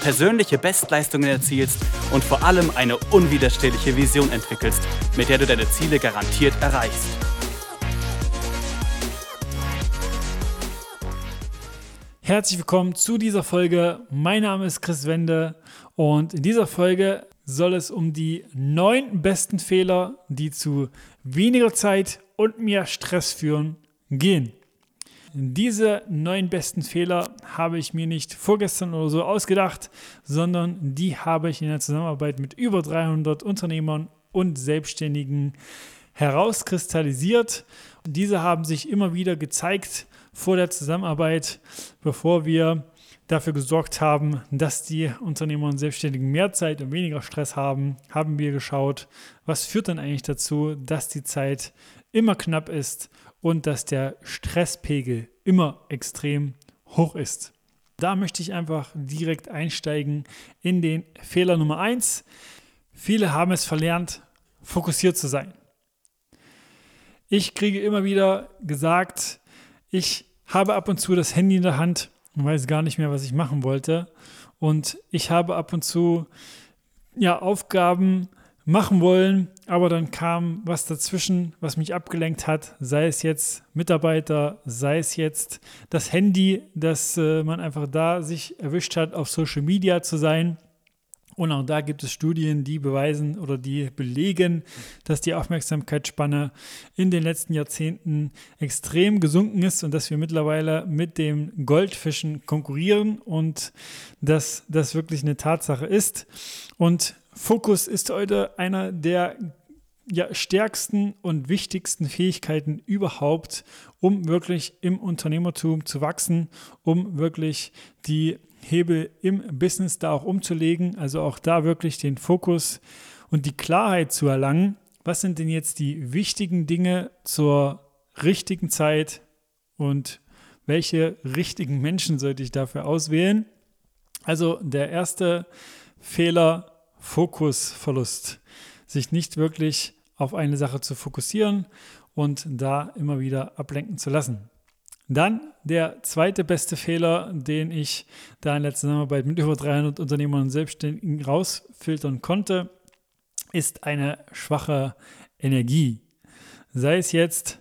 persönliche Bestleistungen erzielst und vor allem eine unwiderstehliche Vision entwickelst, mit der du deine Ziele garantiert erreichst. Herzlich willkommen zu dieser Folge. Mein Name ist Chris Wende und in dieser Folge soll es um die neun besten Fehler, die zu weniger Zeit und mehr Stress führen, gehen. Diese neun besten Fehler habe ich mir nicht vorgestern oder so ausgedacht, sondern die habe ich in der Zusammenarbeit mit über 300 Unternehmern und Selbstständigen herauskristallisiert. Diese haben sich immer wieder gezeigt vor der Zusammenarbeit, bevor wir dafür gesorgt haben, dass die Unternehmer und Selbstständigen mehr Zeit und weniger Stress haben, haben wir geschaut, was führt denn eigentlich dazu, dass die Zeit immer knapp ist und dass der Stresspegel immer extrem hoch ist. Da möchte ich einfach direkt einsteigen in den Fehler Nummer 1. Viele haben es verlernt, fokussiert zu sein. Ich kriege immer wieder gesagt, ich habe ab und zu das Handy in der Hand und weiß gar nicht mehr, was ich machen wollte. Und ich habe ab und zu ja, Aufgaben, machen wollen, aber dann kam was dazwischen, was mich abgelenkt hat, sei es jetzt Mitarbeiter, sei es jetzt das Handy, dass äh, man einfach da sich erwischt hat, auf Social Media zu sein. Und auch da gibt es Studien, die beweisen oder die belegen, dass die Aufmerksamkeitsspanne in den letzten Jahrzehnten extrem gesunken ist und dass wir mittlerweile mit dem Goldfischen konkurrieren und dass das wirklich eine Tatsache ist. Und Fokus ist heute einer der ja, stärksten und wichtigsten Fähigkeiten überhaupt, um wirklich im Unternehmertum zu wachsen, um wirklich die Hebel im Business da auch umzulegen, also auch da wirklich den Fokus und die Klarheit zu erlangen, was sind denn jetzt die wichtigen Dinge zur richtigen Zeit und welche richtigen Menschen sollte ich dafür auswählen. Also der erste Fehler Fokusverlust, sich nicht wirklich auf eine Sache zu fokussieren und da immer wieder ablenken zu lassen. Dann der zweite beste Fehler, den ich da in der Zusammenarbeit mit über 300 Unternehmern und Selbstständigen rausfiltern konnte, ist eine schwache Energie. Sei es jetzt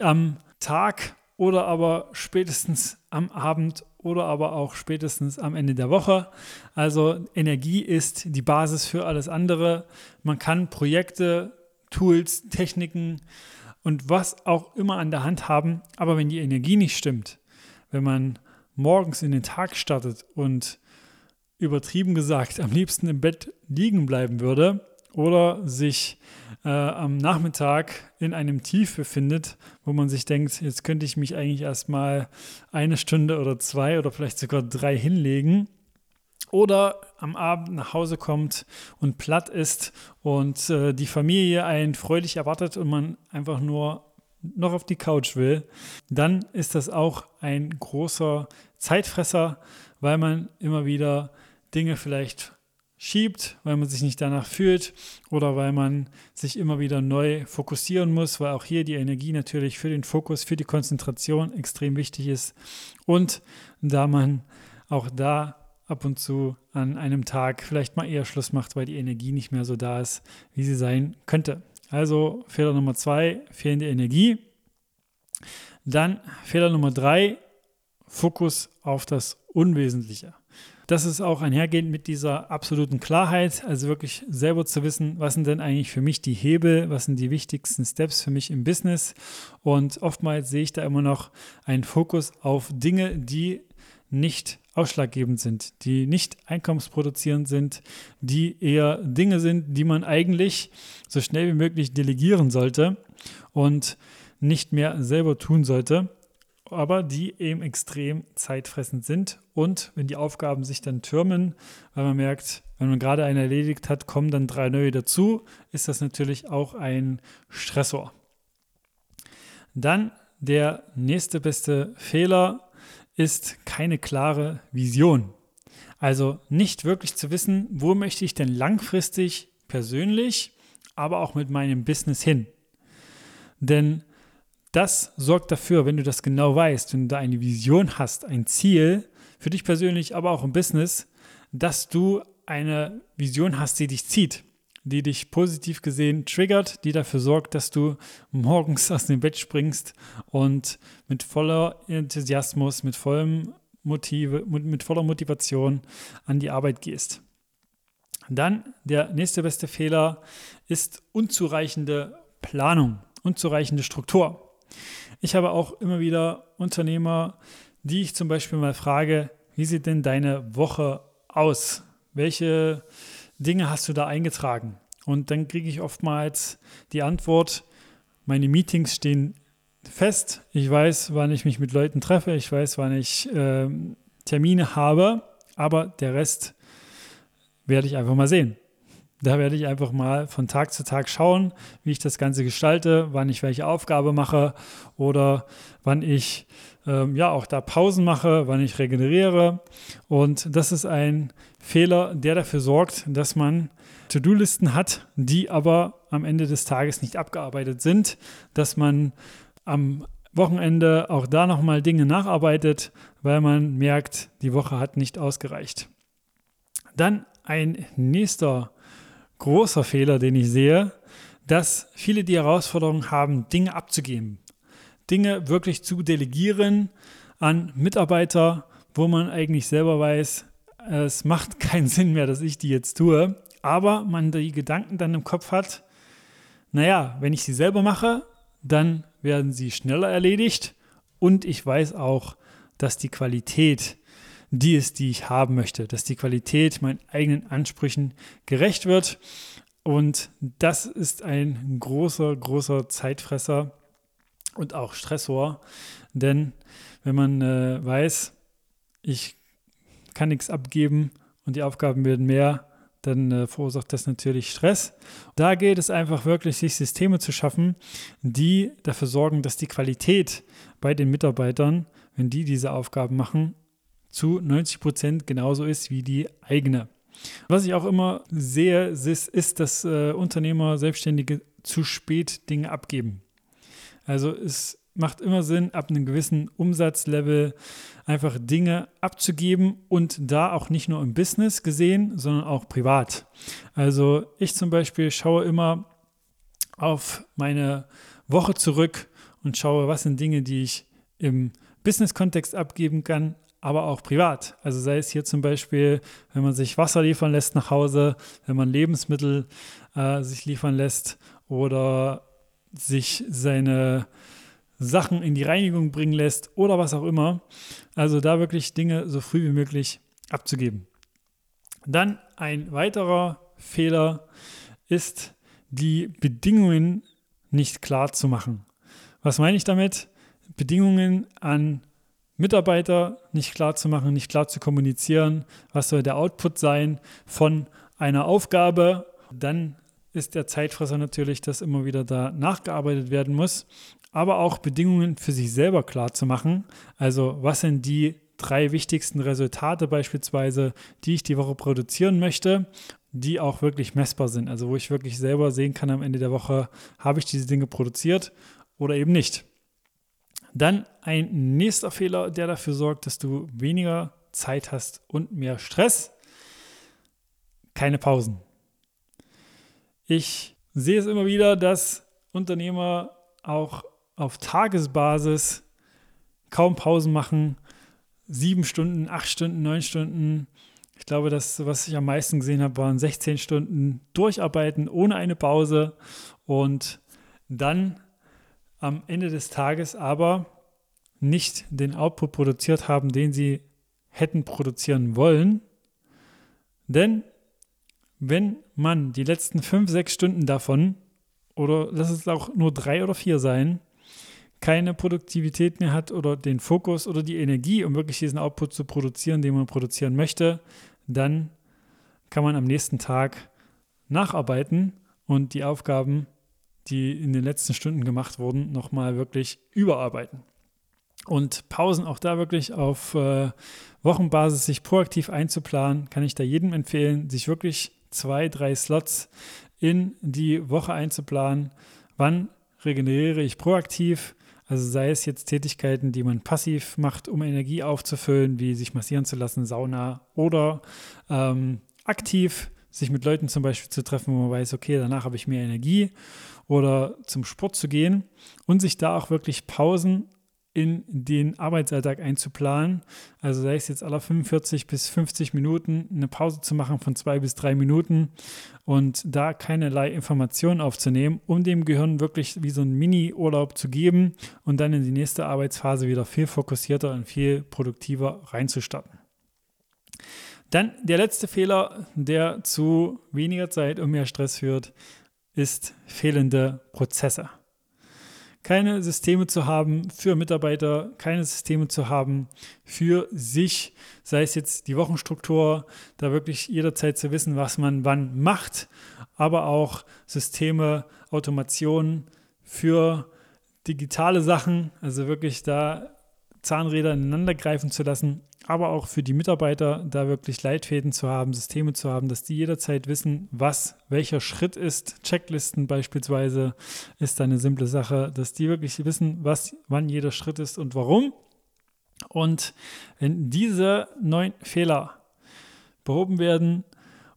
am Tag oder aber spätestens am Abend oder aber auch spätestens am Ende der Woche. Also Energie ist die Basis für alles andere. Man kann Projekte, Tools, Techniken und was auch immer an der Hand haben, aber wenn die Energie nicht stimmt, wenn man morgens in den Tag startet und übertrieben gesagt am liebsten im Bett liegen bleiben würde, oder sich äh, am Nachmittag in einem Tief befindet, wo man sich denkt, jetzt könnte ich mich eigentlich erstmal eine Stunde oder zwei oder vielleicht sogar drei hinlegen. Oder am Abend nach Hause kommt und platt ist und äh, die Familie einen freudig erwartet und man einfach nur noch auf die Couch will, dann ist das auch ein großer Zeitfresser, weil man immer wieder Dinge vielleicht schiebt, weil man sich nicht danach fühlt oder weil man sich immer wieder neu fokussieren muss, weil auch hier die Energie natürlich für den Fokus, für die Konzentration extrem wichtig ist und da man auch da ab und zu an einem Tag vielleicht mal eher Schluss macht, weil die Energie nicht mehr so da ist, wie sie sein könnte. Also Fehler Nummer zwei, fehlende Energie. Dann Fehler Nummer drei, Fokus auf das Unwesentliche. Das ist auch einhergehend mit dieser absoluten Klarheit, also wirklich selber zu wissen, was sind denn eigentlich für mich die Hebel, was sind die wichtigsten Steps für mich im Business. Und oftmals sehe ich da immer noch einen Fokus auf Dinge, die nicht ausschlaggebend sind, die nicht einkommensproduzierend sind, die eher Dinge sind, die man eigentlich so schnell wie möglich delegieren sollte und nicht mehr selber tun sollte aber die eben extrem zeitfressend sind. Und wenn die Aufgaben sich dann türmen, weil man merkt, wenn man gerade eine erledigt hat, kommen dann drei neue dazu, ist das natürlich auch ein Stressor. Dann der nächste beste Fehler ist keine klare Vision. Also nicht wirklich zu wissen, wo möchte ich denn langfristig persönlich, aber auch mit meinem Business hin. Denn das sorgt dafür, wenn du das genau weißt, wenn du da eine Vision hast, ein Ziel, für dich persönlich, aber auch im Business, dass du eine Vision hast, die dich zieht, die dich positiv gesehen triggert, die dafür sorgt, dass du morgens aus dem Bett springst und mit voller Enthusiasmus, mit vollem Motive, mit voller Motivation an die Arbeit gehst. Dann der nächste beste Fehler ist unzureichende Planung, unzureichende Struktur. Ich habe auch immer wieder Unternehmer, die ich zum Beispiel mal frage, wie sieht denn deine Woche aus? Welche Dinge hast du da eingetragen? Und dann kriege ich oftmals die Antwort, meine Meetings stehen fest. Ich weiß, wann ich mich mit Leuten treffe. Ich weiß, wann ich äh, Termine habe. Aber der Rest werde ich einfach mal sehen. Da werde ich einfach mal von Tag zu Tag schauen, wie ich das Ganze gestalte, wann ich welche Aufgabe mache oder wann ich ähm, ja auch da Pausen mache, wann ich regeneriere. Und das ist ein Fehler, der dafür sorgt, dass man To-Do-Listen hat, die aber am Ende des Tages nicht abgearbeitet sind, dass man am Wochenende auch da nochmal Dinge nacharbeitet, weil man merkt, die Woche hat nicht ausgereicht. Dann ein nächster großer Fehler, den ich sehe, dass viele die Herausforderung haben, Dinge abzugeben. Dinge wirklich zu delegieren an Mitarbeiter, wo man eigentlich selber weiß, es macht keinen Sinn mehr, dass ich die jetzt tue, aber man die Gedanken dann im Kopf hat, naja, wenn ich sie selber mache, dann werden sie schneller erledigt und ich weiß auch, dass die Qualität die ist, die ich haben möchte, dass die Qualität meinen eigenen Ansprüchen gerecht wird. Und das ist ein großer, großer Zeitfresser und auch Stressor. Denn wenn man äh, weiß, ich kann nichts abgeben und die Aufgaben werden mehr, dann äh, verursacht das natürlich Stress. Da geht es einfach wirklich, sich Systeme zu schaffen, die dafür sorgen, dass die Qualität bei den Mitarbeitern, wenn die diese Aufgaben machen, zu 90 Prozent genauso ist wie die eigene. Was ich auch immer sehe, ist, dass äh, Unternehmer, Selbstständige zu spät Dinge abgeben. Also es macht immer Sinn, ab einem gewissen Umsatzlevel einfach Dinge abzugeben und da auch nicht nur im Business gesehen, sondern auch privat. Also ich zum Beispiel schaue immer auf meine Woche zurück und schaue, was sind Dinge, die ich im Business-Kontext abgeben kann, aber auch privat. Also sei es hier zum Beispiel, wenn man sich Wasser liefern lässt nach Hause, wenn man Lebensmittel äh, sich liefern lässt oder sich seine Sachen in die Reinigung bringen lässt oder was auch immer. Also da wirklich Dinge so früh wie möglich abzugeben. Dann ein weiterer Fehler ist, die Bedingungen nicht klar zu machen. Was meine ich damit? Bedingungen an Mitarbeiter nicht klar zu machen, nicht klar zu kommunizieren, was soll der Output sein von einer Aufgabe, dann ist der Zeitfresser natürlich, dass immer wieder da nachgearbeitet werden muss, aber auch Bedingungen für sich selber klar zu machen. Also was sind die drei wichtigsten Resultate beispielsweise, die ich die Woche produzieren möchte, die auch wirklich messbar sind. Also wo ich wirklich selber sehen kann am Ende der Woche, habe ich diese Dinge produziert oder eben nicht. Dann ein nächster Fehler, der dafür sorgt, dass du weniger Zeit hast und mehr Stress. Keine Pausen. Ich sehe es immer wieder, dass Unternehmer auch auf Tagesbasis kaum Pausen machen. Sieben Stunden, acht Stunden, neun Stunden. Ich glaube, das, was ich am meisten gesehen habe, waren 16 Stunden durcharbeiten ohne eine Pause und dann am Ende des Tages aber nicht den Output produziert haben, den sie hätten produzieren wollen. Denn wenn man die letzten fünf, sechs Stunden davon, oder lass es auch nur drei oder vier sein, keine Produktivität mehr hat oder den Fokus oder die Energie, um wirklich diesen Output zu produzieren, den man produzieren möchte, dann kann man am nächsten Tag nacharbeiten und die Aufgaben die in den letzten Stunden gemacht wurden, nochmal wirklich überarbeiten. Und Pausen auch da wirklich auf äh, Wochenbasis sich proaktiv einzuplanen, kann ich da jedem empfehlen, sich wirklich zwei, drei Slots in die Woche einzuplanen. Wann regeneriere ich proaktiv? Also sei es jetzt Tätigkeiten, die man passiv macht, um Energie aufzufüllen, wie sich massieren zu lassen, Sauna oder ähm, aktiv sich mit Leuten zum Beispiel zu treffen, wo man weiß, okay, danach habe ich mehr Energie oder zum Sport zu gehen und sich da auch wirklich Pausen in den Arbeitsalltag einzuplanen. Also sei es jetzt aller 45 bis 50 Minuten eine Pause zu machen von zwei bis drei Minuten und da keinerlei Informationen aufzunehmen, um dem Gehirn wirklich wie so einen Mini-Urlaub zu geben und dann in die nächste Arbeitsphase wieder viel fokussierter und viel produktiver reinzustarten. Dann der letzte Fehler, der zu weniger Zeit und mehr Stress führt, ist fehlende Prozesse. Keine Systeme zu haben für Mitarbeiter, keine Systeme zu haben für sich, sei es jetzt die Wochenstruktur, da wirklich jederzeit zu wissen, was man wann macht, aber auch Systeme, Automationen für digitale Sachen, also wirklich da Zahnräder ineinander greifen zu lassen, aber auch für die Mitarbeiter da wirklich Leitfäden zu haben, Systeme zu haben, dass die jederzeit wissen, was welcher Schritt ist. Checklisten beispielsweise ist eine simple Sache, dass die wirklich wissen, was wann jeder Schritt ist und warum. Und wenn diese neun Fehler behoben werden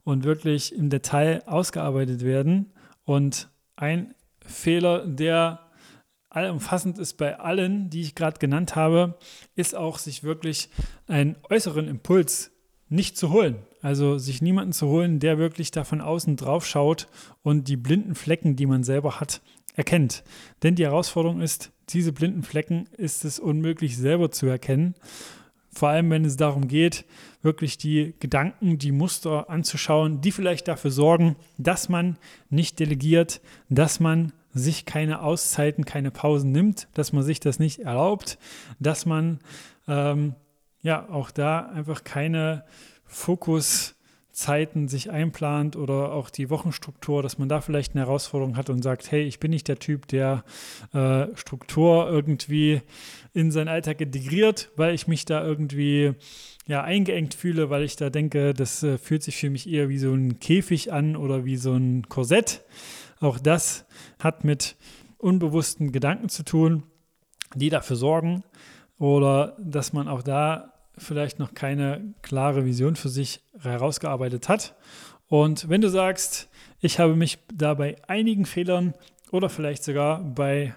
und wirklich im Detail ausgearbeitet werden und ein Fehler, der allumfassend ist bei allen, die ich gerade genannt habe, ist auch, sich wirklich einen äußeren Impuls nicht zu holen. Also sich niemanden zu holen, der wirklich da von außen drauf schaut und die blinden Flecken, die man selber hat, erkennt. Denn die Herausforderung ist, diese blinden Flecken ist es unmöglich selber zu erkennen. Vor allem, wenn es darum geht, wirklich die Gedanken, die Muster anzuschauen, die vielleicht dafür sorgen, dass man nicht delegiert, dass man sich keine Auszeiten, keine Pausen nimmt, dass man sich das nicht erlaubt, dass man ähm, ja auch da einfach keine Fokuszeiten sich einplant oder auch die Wochenstruktur, dass man da vielleicht eine Herausforderung hat und sagt, hey, ich bin nicht der Typ, der äh, Struktur irgendwie in seinen Alltag integriert, weil ich mich da irgendwie ja eingeengt fühle, weil ich da denke, das äh, fühlt sich für mich eher wie so ein Käfig an oder wie so ein Korsett. Auch das hat mit unbewussten Gedanken zu tun, die dafür sorgen oder dass man auch da vielleicht noch keine klare Vision für sich herausgearbeitet hat. Und wenn du sagst, ich habe mich da bei einigen Fehlern oder vielleicht sogar bei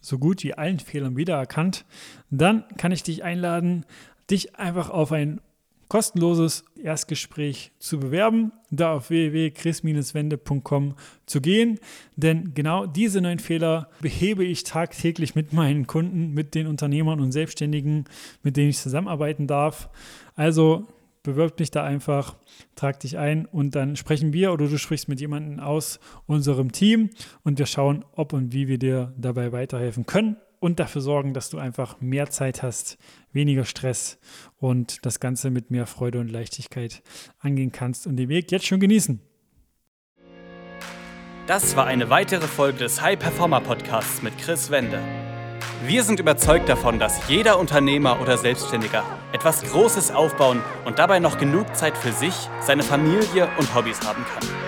so gut wie allen Fehlern wiedererkannt, dann kann ich dich einladen, dich einfach auf ein kostenloses Erstgespräch zu bewerben, da auf www.chris-wende.com zu gehen. Denn genau diese neuen Fehler behebe ich tagtäglich mit meinen Kunden, mit den Unternehmern und Selbstständigen, mit denen ich zusammenarbeiten darf. Also bewirb dich da einfach, trag dich ein und dann sprechen wir oder du sprichst mit jemandem aus unserem Team und wir schauen, ob und wie wir dir dabei weiterhelfen können und dafür sorgen, dass du einfach mehr Zeit hast, weniger Stress und das Ganze mit mehr Freude und Leichtigkeit angehen kannst und den Weg jetzt schon genießen. Das war eine weitere Folge des High Performer Podcasts mit Chris Wende. Wir sind überzeugt davon, dass jeder Unternehmer oder Selbstständiger etwas Großes aufbauen und dabei noch genug Zeit für sich, seine Familie und Hobbys haben kann.